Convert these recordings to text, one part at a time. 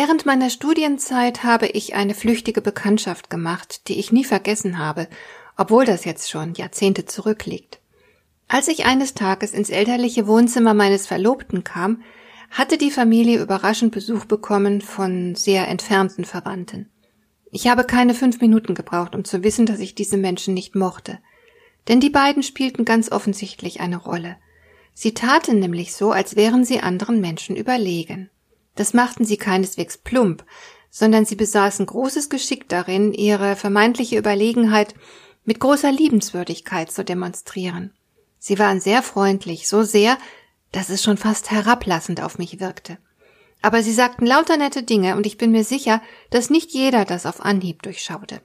Während meiner Studienzeit habe ich eine flüchtige Bekanntschaft gemacht, die ich nie vergessen habe, obwohl das jetzt schon Jahrzehnte zurückliegt. Als ich eines Tages ins elterliche Wohnzimmer meines Verlobten kam, hatte die Familie überraschend Besuch bekommen von sehr entfernten Verwandten. Ich habe keine fünf Minuten gebraucht, um zu wissen, dass ich diese Menschen nicht mochte. Denn die beiden spielten ganz offensichtlich eine Rolle. Sie taten nämlich so, als wären sie anderen Menschen überlegen. Das machten sie keineswegs plump, sondern sie besaßen großes Geschick darin, ihre vermeintliche Überlegenheit mit großer Liebenswürdigkeit zu demonstrieren. Sie waren sehr freundlich, so sehr, dass es schon fast herablassend auf mich wirkte. Aber sie sagten lauter nette Dinge, und ich bin mir sicher, dass nicht jeder das auf Anhieb durchschaute.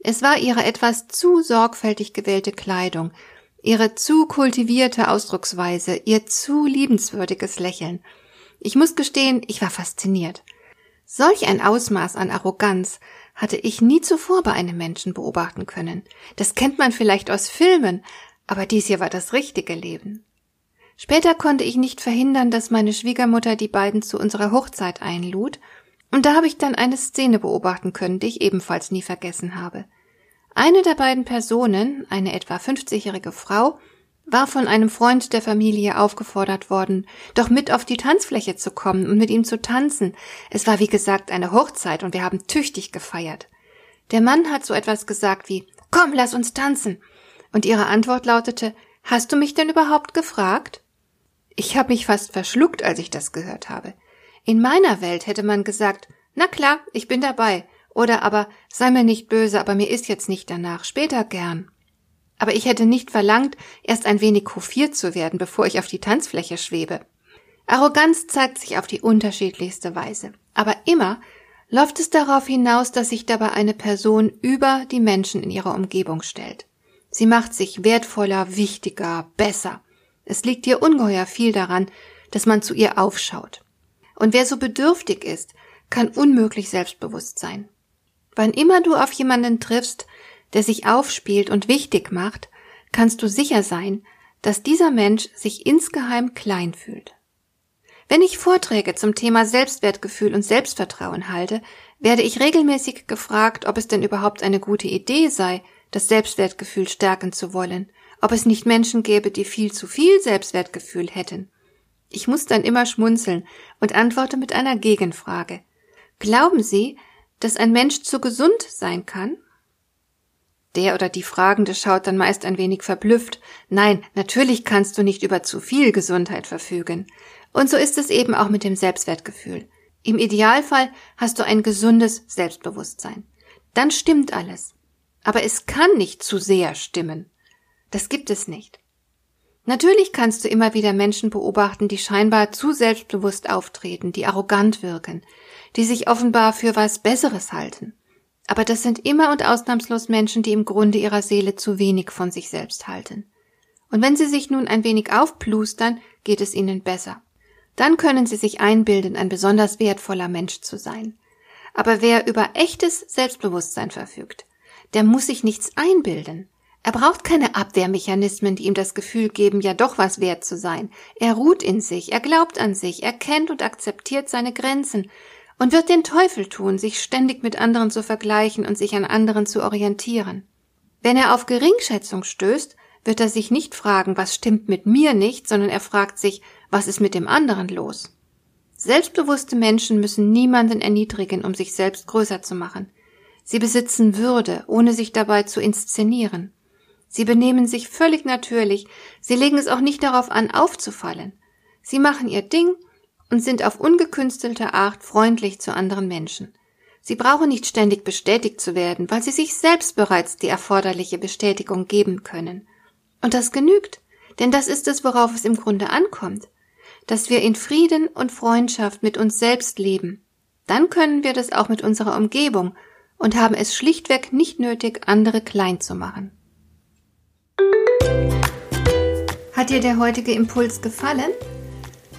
Es war ihre etwas zu sorgfältig gewählte Kleidung, ihre zu kultivierte Ausdrucksweise, ihr zu liebenswürdiges Lächeln, ich muss gestehen, ich war fasziniert. Solch ein Ausmaß an Arroganz hatte ich nie zuvor bei einem Menschen beobachten können. Das kennt man vielleicht aus Filmen, aber dies hier war das richtige Leben. Später konnte ich nicht verhindern, dass meine Schwiegermutter die beiden zu unserer Hochzeit einlud, und da habe ich dann eine Szene beobachten können, die ich ebenfalls nie vergessen habe. Eine der beiden Personen, eine etwa 50-jährige Frau, war von einem Freund der Familie aufgefordert worden, doch mit auf die Tanzfläche zu kommen und mit ihm zu tanzen. Es war wie gesagt eine Hochzeit und wir haben tüchtig gefeiert. Der Mann hat so etwas gesagt wie Komm, lass uns tanzen. Und ihre Antwort lautete Hast du mich denn überhaupt gefragt? Ich habe mich fast verschluckt, als ich das gehört habe. In meiner Welt hätte man gesagt Na klar, ich bin dabei. Oder aber sei mir nicht böse, aber mir ist jetzt nicht danach, später gern. Aber ich hätte nicht verlangt, erst ein wenig hofiert zu werden, bevor ich auf die Tanzfläche schwebe. Arroganz zeigt sich auf die unterschiedlichste Weise. Aber immer läuft es darauf hinaus, dass sich dabei eine Person über die Menschen in ihrer Umgebung stellt. Sie macht sich wertvoller, wichtiger, besser. Es liegt ihr ungeheuer viel daran, dass man zu ihr aufschaut. Und wer so bedürftig ist, kann unmöglich selbstbewusst sein. Wann immer du auf jemanden triffst, der sich aufspielt und wichtig macht, kannst du sicher sein, dass dieser Mensch sich insgeheim klein fühlt. Wenn ich Vorträge zum Thema Selbstwertgefühl und Selbstvertrauen halte, werde ich regelmäßig gefragt, ob es denn überhaupt eine gute Idee sei, das Selbstwertgefühl stärken zu wollen, ob es nicht Menschen gäbe, die viel zu viel Selbstwertgefühl hätten. Ich muss dann immer schmunzeln und antworte mit einer Gegenfrage. Glauben Sie, dass ein Mensch zu gesund sein kann? Der oder die Fragende schaut dann meist ein wenig verblüfft. Nein, natürlich kannst du nicht über zu viel Gesundheit verfügen. Und so ist es eben auch mit dem Selbstwertgefühl. Im Idealfall hast du ein gesundes Selbstbewusstsein. Dann stimmt alles. Aber es kann nicht zu sehr stimmen. Das gibt es nicht. Natürlich kannst du immer wieder Menschen beobachten, die scheinbar zu selbstbewusst auftreten, die arrogant wirken, die sich offenbar für was Besseres halten. Aber das sind immer und ausnahmslos Menschen, die im Grunde ihrer Seele zu wenig von sich selbst halten. Und wenn sie sich nun ein wenig aufplustern, geht es ihnen besser. Dann können sie sich einbilden, ein besonders wertvoller Mensch zu sein. Aber wer über echtes Selbstbewusstsein verfügt, der muss sich nichts einbilden. Er braucht keine Abwehrmechanismen, die ihm das Gefühl geben, ja doch was wert zu sein. Er ruht in sich, er glaubt an sich, er kennt und akzeptiert seine Grenzen, und wird den Teufel tun, sich ständig mit anderen zu vergleichen und sich an anderen zu orientieren. Wenn er auf Geringschätzung stößt, wird er sich nicht fragen, was stimmt mit mir nicht, sondern er fragt sich, was ist mit dem anderen los. Selbstbewusste Menschen müssen niemanden erniedrigen, um sich selbst größer zu machen. Sie besitzen Würde, ohne sich dabei zu inszenieren. Sie benehmen sich völlig natürlich, sie legen es auch nicht darauf an, aufzufallen. Sie machen ihr Ding und sind auf ungekünstelte Art freundlich zu anderen Menschen. Sie brauchen nicht ständig bestätigt zu werden, weil sie sich selbst bereits die erforderliche Bestätigung geben können. Und das genügt, denn das ist es, worauf es im Grunde ankommt, dass wir in Frieden und Freundschaft mit uns selbst leben. Dann können wir das auch mit unserer Umgebung und haben es schlichtweg nicht nötig, andere klein zu machen. Hat dir der heutige Impuls gefallen?